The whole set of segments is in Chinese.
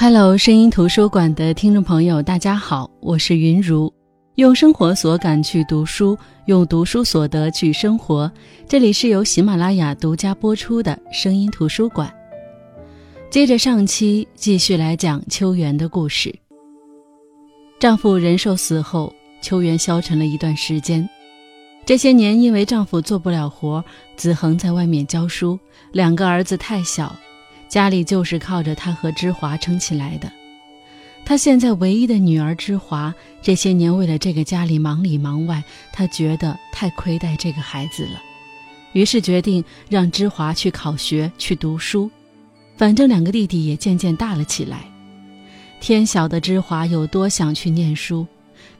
Hello，声音图书馆的听众朋友，大家好，我是云如，用生活所感去读书，用读书所得去生活。这里是由喜马拉雅独家播出的声音图书馆。接着上期继续来讲秋元的故事。丈夫仁寿死后，秋元消沉了一段时间。这些年，因为丈夫做不了活，子恒在外面教书，两个儿子太小。家里就是靠着他和芝华撑起来的。他现在唯一的女儿芝华，这些年为了这个家里忙里忙外，他觉得太亏待这个孩子了，于是决定让芝华去考学去读书。反正两个弟弟也渐渐大了起来，天晓得芝华有多想去念书，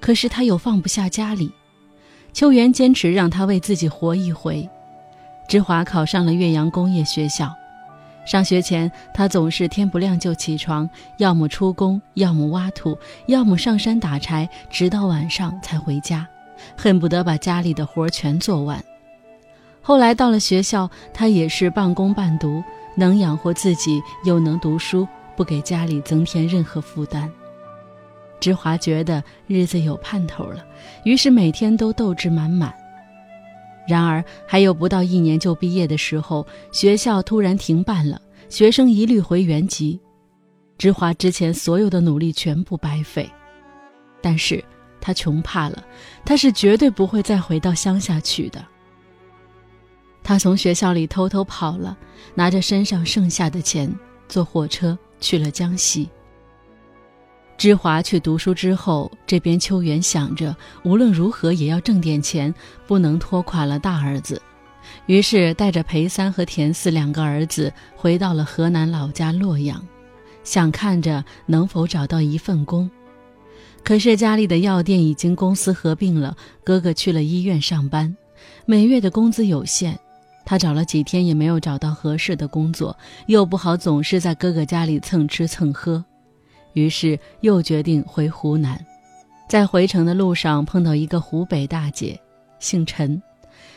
可是他又放不下家里。秋元坚持让他为自己活一回。芝华考上了岳阳工业学校。上学前，他总是天不亮就起床，要么出工，要么挖土，要么上山打柴，直到晚上才回家，恨不得把家里的活全做完。后来到了学校，他也是半工半读，能养活自己，又能读书，不给家里增添任何负担。芝华觉得日子有盼头了，于是每天都斗志满满。然而，还有不到一年就毕业的时候，学校突然停办了，学生一律回原籍。芝华之前所有的努力全部白费，但是他穷怕了，他是绝对不会再回到乡下去的。他从学校里偷偷跑了，拿着身上剩下的钱，坐火车去了江西。芝华去读书之后，这边秋元想着无论如何也要挣点钱，不能拖垮了大儿子。于是带着裴三和田四两个儿子回到了河南老家洛阳，想看着能否找到一份工。可是家里的药店已经公司合并了，哥哥去了医院上班，每月的工资有限，他找了几天也没有找到合适的工作，又不好总是在哥哥家里蹭吃蹭喝。于是又决定回湖南，在回程的路上碰到一个湖北大姐，姓陈。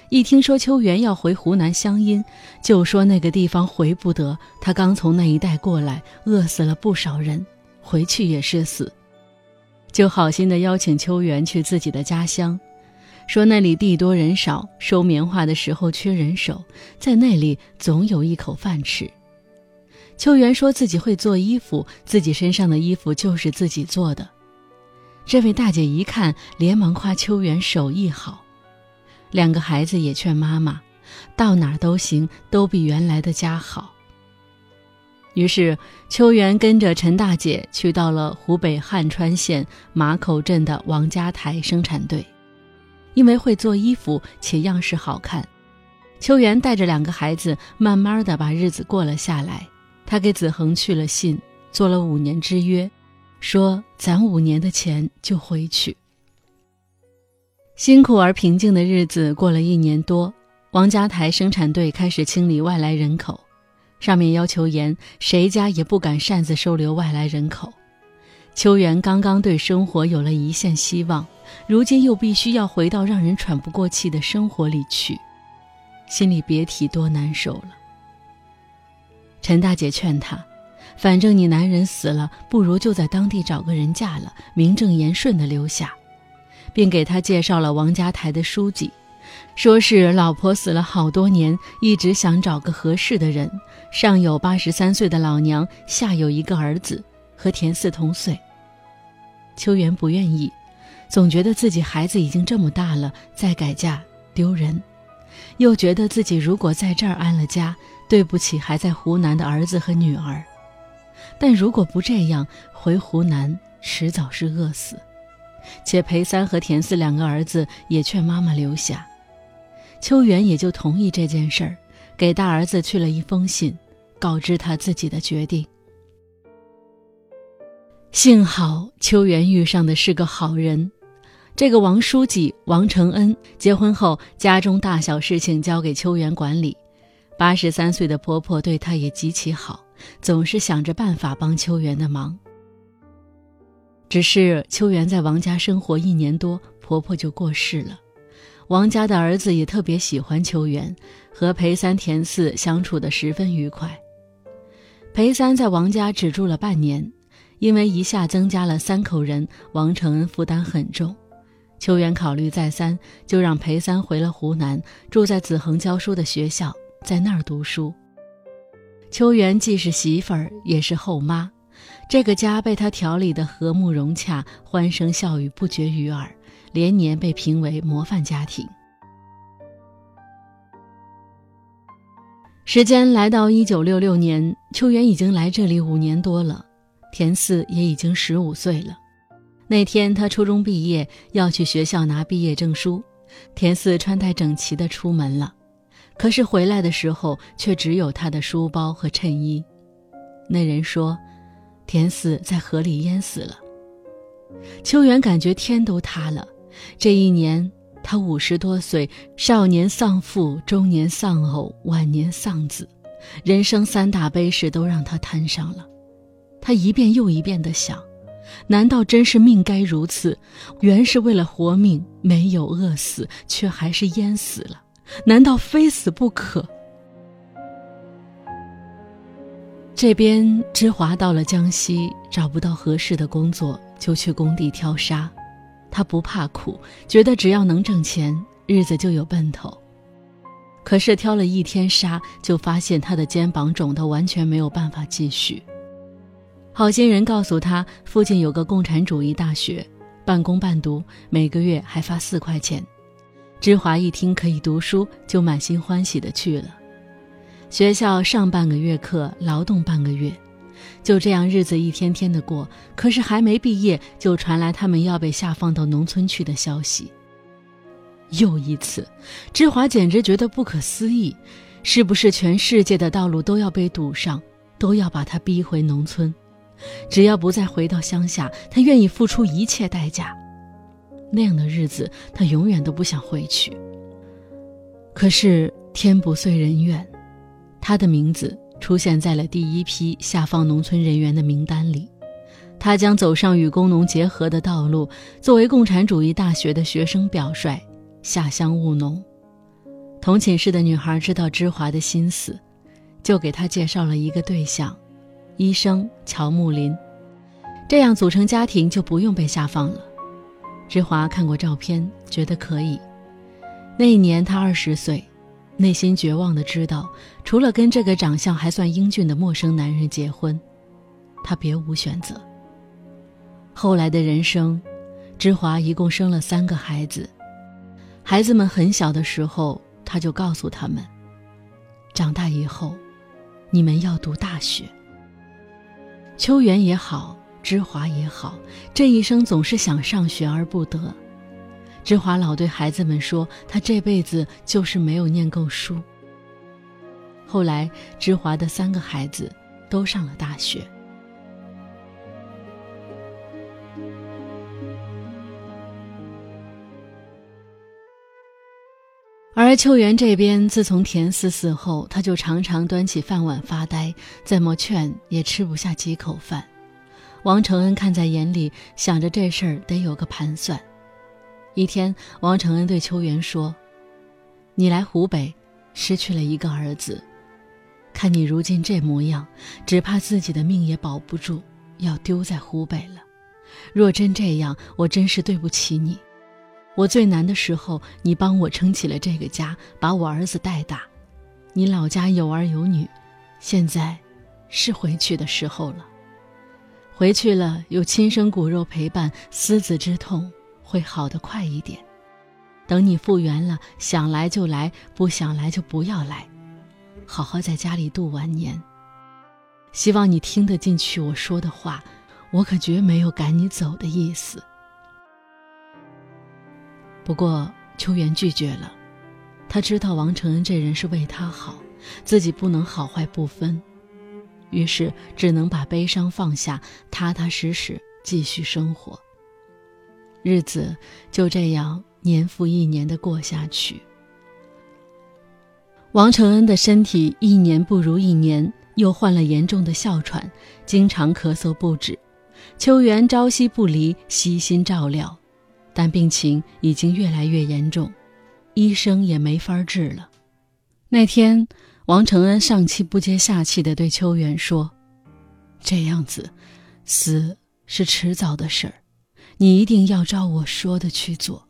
一听说秋元要回湖南乡音，就说那个地方回不得，他刚从那一带过来，饿死了不少人，回去也是死。就好心的邀请秋元去自己的家乡，说那里地多人少，收棉花的时候缺人手，在那里总有一口饭吃。秋元说自己会做衣服，自己身上的衣服就是自己做的。这位大姐一看，连忙夸秋元手艺好。两个孩子也劝妈妈，到哪儿都行，都比原来的家好。于是，秋元跟着陈大姐去到了湖北汉川县马口镇的王家台生产队，因为会做衣服且样式好看，秋元带着两个孩子，慢慢的把日子过了下来。他给子恒去了信，做了五年之约，说攒五年的钱就回去。辛苦而平静的日子过了一年多，王家台生产队开始清理外来人口，上面要求严，谁家也不敢擅自收留外来人口。秋元刚刚对生活有了一线希望，如今又必须要回到让人喘不过气的生活里去，心里别提多难受了。陈大姐劝他：“反正你男人死了，不如就在当地找个人嫁了，名正言顺的留下。”并给他介绍了王家台的书记，说是老婆死了好多年，一直想找个合适的人，上有八十三岁的老娘，下有一个儿子，和田四同岁。秋元不愿意，总觉得自己孩子已经这么大了，再改嫁丢人，又觉得自己如果在这儿安了家。对不起，还在湖南的儿子和女儿。但如果不这样，回湖南迟早是饿死。且裴三和田四两个儿子也劝妈妈留下，秋元也就同意这件事儿，给大儿子去了一封信，告知他自己的决定。幸好秋元遇上的是个好人，这个王书记王承恩结婚后，家中大小事情交给秋元管理。八十三岁的婆婆对她也极其好，总是想着办法帮秋元的忙。只是秋元在王家生活一年多，婆婆就过世了。王家的儿子也特别喜欢秋元，和裴三、田四相处的十分愉快。裴三在王家只住了半年，因为一下增加了三口人，王承恩负担很重。秋元考虑再三，就让裴三回了湖南，住在子恒教书的学校，在那儿读书。秋元既是媳妇儿，也是后妈，这个家被他调理的和睦融洽，欢声笑语不绝于耳，连年被评为模范家庭。时间来到一九六六年，秋元已经来这里五年多了，田四也已经十五岁了。那天他初中毕业，要去学校拿毕业证书，田四穿戴整齐的出门了。可是回来的时候，却只有他的书包和衬衣。那人说，田四在河里淹死了。秋元感觉天都塌了。这一年，他五十多岁，少年丧父，中年丧偶，晚年丧子，人生三大悲事都让他摊上了。他一遍又一遍地想：难道真是命该如此？原是为了活命，没有饿死，却还是淹死了。难道非死不可？这边芝华到了江西，找不到合适的工作，就去工地挑沙。他不怕苦，觉得只要能挣钱，日子就有奔头。可是挑了一天沙，就发现他的肩膀肿得完全没有办法继续。好心人告诉他，附近有个共产主义大学，半工半读，每个月还发四块钱。芝华一听可以读书，就满心欢喜地去了。学校上半个月课，劳动半个月，就这样日子一天天的过。可是还没毕业，就传来他们要被下放到农村去的消息。又一次，芝华简直觉得不可思议：是不是全世界的道路都要被堵上，都要把他逼回农村？只要不再回到乡下，他愿意付出一切代价。那样的日子，他永远都不想回去。可是天不遂人愿，他的名字出现在了第一批下放农村人员的名单里。他将走上与工农结合的道路。作为共产主义大学的学生表率，下乡务农。同寝室的女孩知道芝华的心思，就给他介绍了一个对象——医生乔木林。这样组成家庭就不用被下放了。芝华看过照片，觉得可以。那一年他二十岁，内心绝望的知道，除了跟这个长相还算英俊的陌生男人结婚，他别无选择。后来的人生，芝华一共生了三个孩子。孩子们很小的时候，他就告诉他们：长大以后，你们要读大学。秋元也好。芝华也好，这一生总是想上学而不得。芝华老对孩子们说：“他这辈子就是没有念够书。”后来，芝华的三个孩子都上了大学，而秋元这边，自从田四死后，他就常常端起饭碗发呆，怎么劝也吃不下几口饭。王承恩看在眼里，想着这事儿得有个盘算。一天，王承恩对秋元说：“你来湖北，失去了一个儿子，看你如今这模样，只怕自己的命也保不住，要丢在湖北了。若真这样，我真是对不起你。我最难的时候，你帮我撑起了这个家，把我儿子带大。你老家有儿有女，现在，是回去的时候了。”回去了，有亲生骨肉陪伴，思子之痛会好得快一点。等你复原了，想来就来，不想来就不要来，好好在家里度晚年。希望你听得进去我说的话，我可绝没有赶你走的意思。不过秋元拒绝了，他知道王承恩这人是为他好，自己不能好坏不分。于是只能把悲伤放下，踏踏实实继续生活。日子就这样年复一年的过下去。王承恩的身体一年不如一年，又患了严重的哮喘，经常咳嗽不止。秋元朝夕不离，悉心照料，但病情已经越来越严重，医生也没法治了。那天。王承恩上气不接下气地对秋元说：“这样子，死是迟早的事儿，你一定要照我说的去做。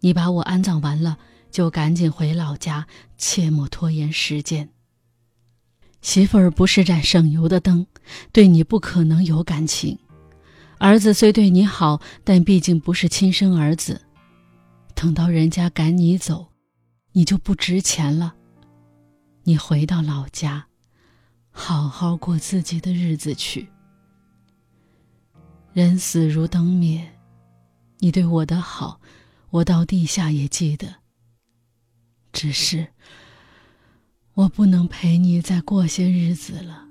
你把我安葬完了，就赶紧回老家，切莫拖延时间。媳妇儿不是盏省油的灯，对你不可能有感情。儿子虽对你好，但毕竟不是亲生儿子。等到人家赶你走，你就不值钱了。你回到老家，好好过自己的日子去。人死如灯灭，你对我的好，我到地下也记得。只是，我不能陪你再过些日子了。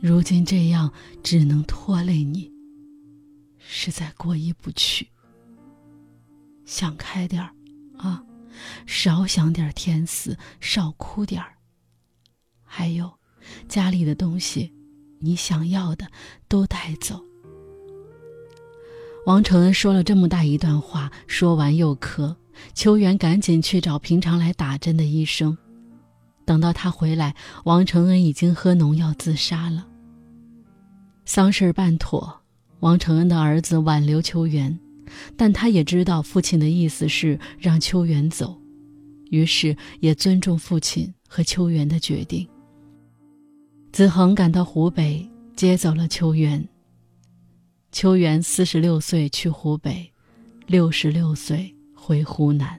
如今这样，只能拖累你。实在过意不去。想开点儿，啊，少想点天死，少哭点儿。还有，家里的东西，你想要的都带走。王承恩说了这么大一段话，说完又咳。秋元赶紧去找平常来打针的医生。等到他回来，王承恩已经喝农药自杀了。丧事办妥。王承恩的儿子挽留秋元，但他也知道父亲的意思是让秋元走，于是也尊重父亲和秋元的决定。子恒赶到湖北接走了秋元。秋元四十六岁去湖北，六十六岁回湖南。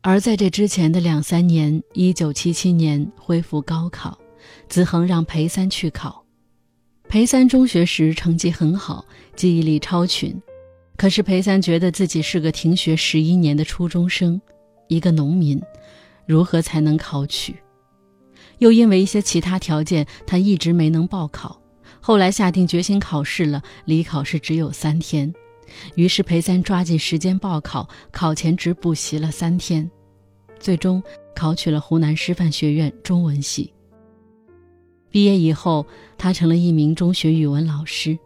而在这之前的两三年，一九七七年恢复高考，子恒让裴三去考。裴三中学时成绩很好，记忆力超群，可是裴三觉得自己是个停学十一年的初中生，一个农民，如何才能考取？又因为一些其他条件，他一直没能报考。后来下定决心考试了，离考试只有三天。于是裴三抓紧时间报考，考前只补习了三天，最终考取了湖南师范学院中文系。毕业以后，他成了一名中学语文老师。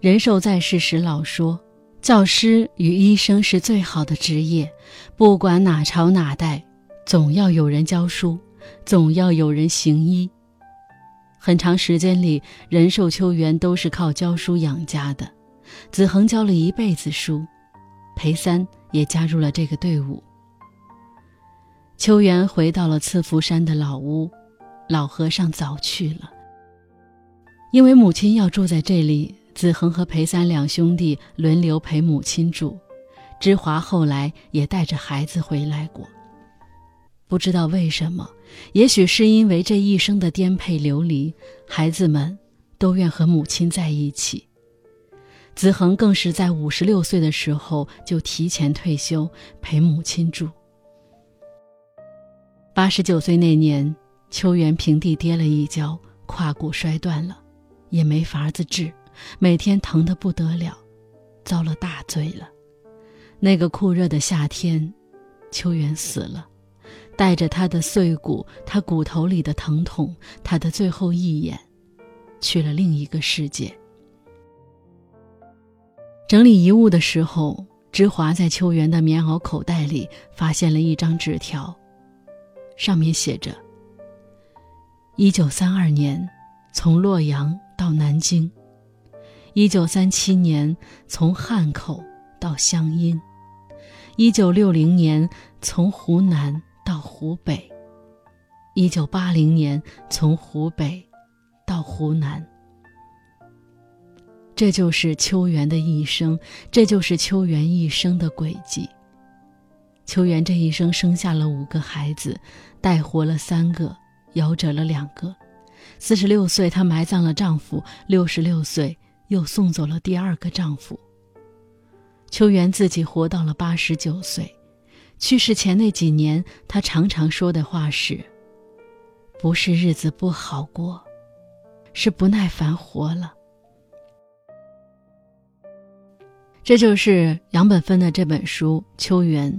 仁寿在世时老说：“教师与医生是最好的职业，不管哪朝哪代，总要有人教书，总要有人行医。”很长时间里，仁寿、秋元都是靠教书养家的。子恒教了一辈子书，裴三也加入了这个队伍。秋元回到了赐福山的老屋，老和尚早去了。因为母亲要住在这里，子恒和裴三两兄弟轮流陪母亲住。芝华后来也带着孩子回来过。不知道为什么，也许是因为这一生的颠沛流离，孩子们都愿和母亲在一起。子恒更是在五十六岁的时候就提前退休，陪母亲住。八十九岁那年，秋元平地跌了一跤，胯骨摔断了，也没法子治，每天疼得不得了，遭了大罪了。那个酷热的夏天，秋元死了，带着他的碎骨，他骨头里的疼痛，他的最后一眼，去了另一个世界。整理遗物的时候，芝华在秋元的棉袄口袋里发现了一张纸条，上面写着：“一九三二年，从洛阳到南京；一九三七年，从汉口到湘阴；一九六零年，从湖南到湖北；一九八零年，从湖北到湖南。”这就是秋元的一生，这就是秋元一生的轨迹。秋元这一生生下了五个孩子，带活了三个，夭折了两个。四十六岁，她埋葬了丈夫；六十六岁，又送走了第二个丈夫。秋元自己活到了八十九岁，去世前那几年，她常常说的话是：“不是日子不好过，是不耐烦活了。”这就是杨本芬的这本书《秋园》。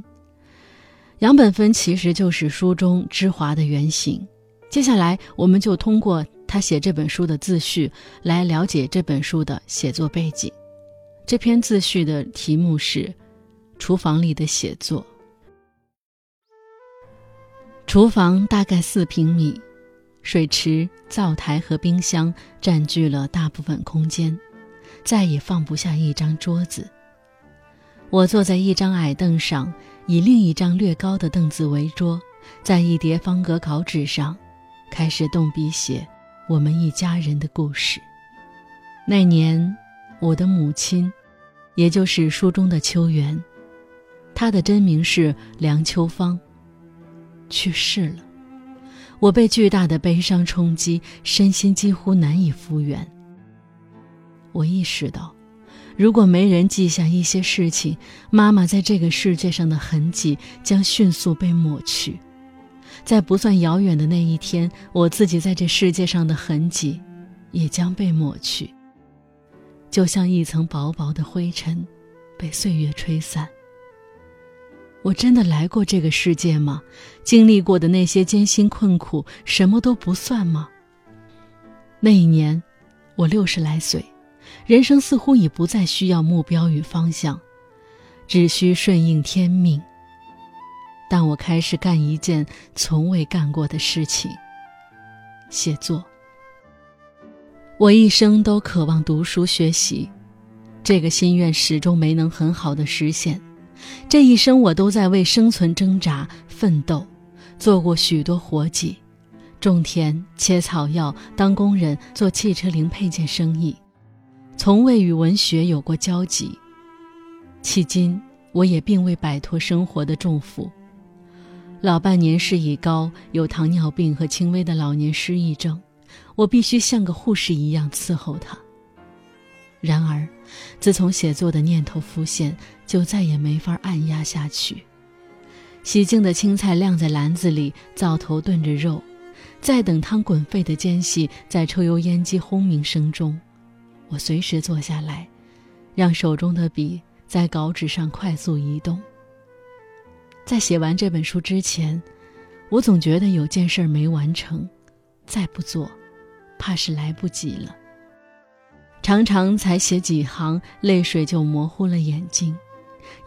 杨本芬其实就是书中芝华的原型。接下来，我们就通过他写这本书的自序来了解这本书的写作背景。这篇自序的题目是《厨房里的写作》。厨房大概四平米，水池、灶台和冰箱占据了大部分空间，再也放不下一张桌子。我坐在一张矮凳上，以另一张略高的凳子为桌，在一叠方格稿纸上，开始动笔写我们一家人的故事。那年，我的母亲，也就是书中的秋元，她的真名是梁秋芳。去世了，我被巨大的悲伤冲击，身心几乎难以复原。我意识到，如果没人记下一些事情，妈妈在这个世界上的痕迹将迅速被抹去，在不算遥远的那一天，我自己在这世界上的痕迹也将被抹去，就像一层薄薄的灰尘，被岁月吹散。我真的来过这个世界吗？经历过的那些艰辛困苦，什么都不算吗？那一年，我六十来岁，人生似乎已不再需要目标与方向，只需顺应天命。但我开始干一件从未干过的事情——写作。我一生都渴望读书学习，这个心愿始终没能很好的实现。这一生，我都在为生存挣扎奋斗，做过许多活计，种田、切草药、当工人、做汽车零配件生意，从未与文学有过交集。迄今，我也并未摆脱生活的重负。老伴年事已高，有糖尿病和轻微的老年失忆症，我必须像个护士一样伺候他。然而，自从写作的念头浮现，就再也没法按压下去。洗净的青菜晾在篮子里，灶头炖着肉，在等汤滚沸的间隙，在抽油烟机轰鸣声中，我随时坐下来，让手中的笔在稿纸上快速移动。在写完这本书之前，我总觉得有件事没完成，再不做，怕是来不及了。常常才写几行，泪水就模糊了眼睛，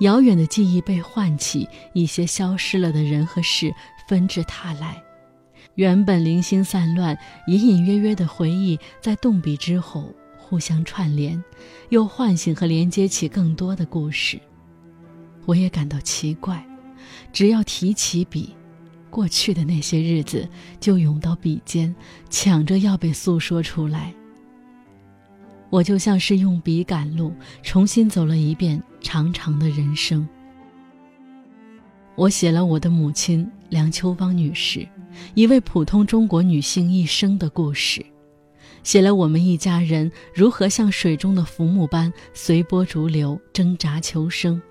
遥远的记忆被唤起，一些消失了的人和事纷至沓来，原本零星散乱、隐隐约约的回忆，在动笔之后互相串联，又唤醒和连接起更多的故事。我也感到奇怪，只要提起笔，过去的那些日子就涌到笔尖，抢着要被诉说出来。我就像是用笔赶路，重新走了一遍长长的人生。我写了我的母亲梁秋芳女士，一位普通中国女性一生的故事，写了我们一家人如何像水中的浮木般随波逐流、挣扎求生，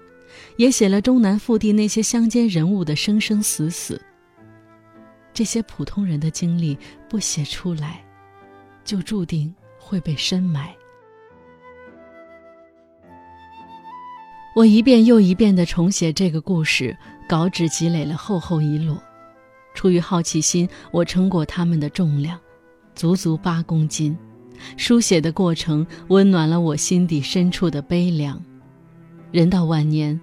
也写了中南腹地那些乡间人物的生生死死。这些普通人的经历不写出来，就注定会被深埋。我一遍又一遍的重写这个故事，稿纸积累了厚厚一摞。出于好奇心，我称过它们的重量，足足八公斤。书写的过程温暖了我心底深处的悲凉。人到晚年，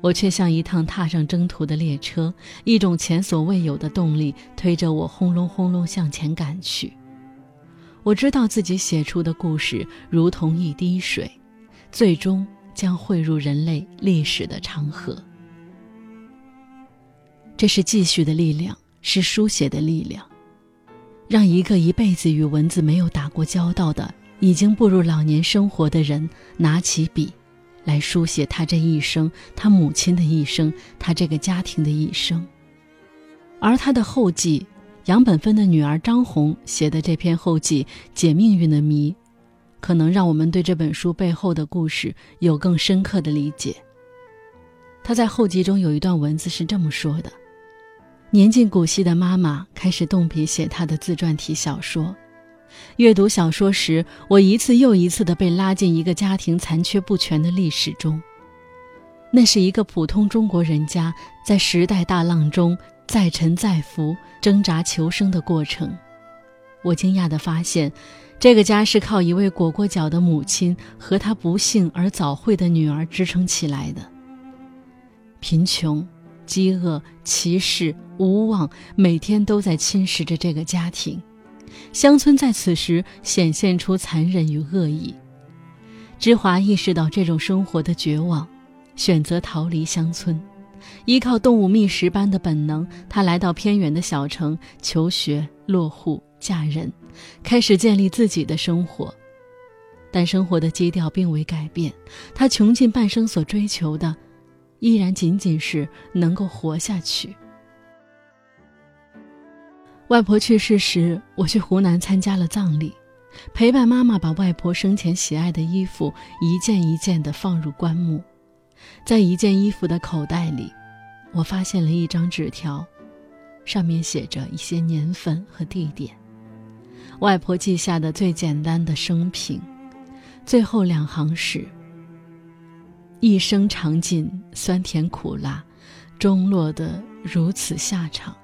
我却像一趟踏上征途的列车，一种前所未有的动力推着我轰隆轰隆向前赶去。我知道自己写出的故事如同一滴水，最终。将汇入人类历史的长河。这是继续的力量，是书写的力量，让一个一辈子与文字没有打过交道的、已经步入老年生活的人，拿起笔，来书写他这一生，他母亲的一生，他这个家庭的一生。而他的后记，杨本芬的女儿张红写的这篇后记，解命运的谜。可能让我们对这本书背后的故事有更深刻的理解。他在后记中有一段文字是这么说的：“年近古稀的妈妈开始动笔写她的自传体小说。阅读小说时，我一次又一次地被拉进一个家庭残缺不全的历史中。那是一个普通中国人家在时代大浪中再沉再浮、挣扎求生的过程。我惊讶地发现。”这个家是靠一位裹过脚的母亲和她不幸而早慧的女儿支撑起来的。贫穷、饥饿、歧视、无望，每天都在侵蚀着这个家庭。乡村在此时显现出残忍与恶意。芝华意识到这种生活的绝望，选择逃离乡村，依靠动物觅食般的本能，他来到偏远的小城求学、落户、嫁人，开始建立自己的生活。但生活的基调并未改变，他穷尽半生所追求的，依然仅仅是能够活下去。外婆去世时，我去湖南参加了葬礼，陪伴妈妈把外婆生前喜爱的衣服一件一件地放入棺木。在一件衣服的口袋里，我发现了一张纸条，上面写着一些年份和地点，外婆记下的最简单的生平。最后两行是：“一生尝尽酸甜苦辣，终落得如此下场。”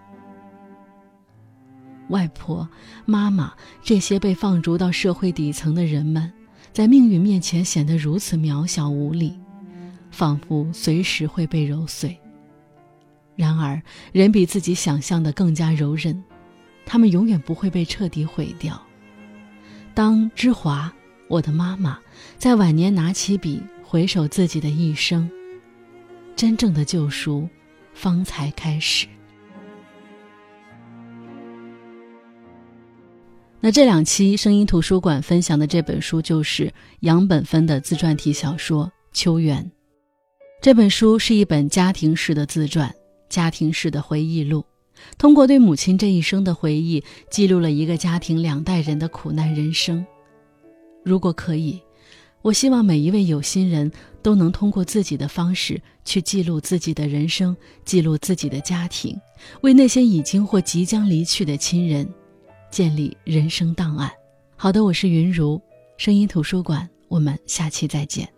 外婆、妈妈这些被放逐到社会底层的人们，在命运面前显得如此渺小无力，仿佛随时会被揉碎。然而，人比自己想象的更加柔韧，他们永远不会被彻底毁掉。当芝华。我的妈妈在晚年拿起笔，回首自己的一生，真正的救赎方才开始。那这两期声音图书馆分享的这本书就是杨本芬的自传体小说《秋园》。这本书是一本家庭式的自传，家庭式的回忆录，通过对母亲这一生的回忆，记录了一个家庭两代人的苦难人生。如果可以，我希望每一位有心人都能通过自己的方式去记录自己的人生，记录自己的家庭，为那些已经或即将离去的亲人建立人生档案。好的，我是云如，声音图书馆，我们下期再见。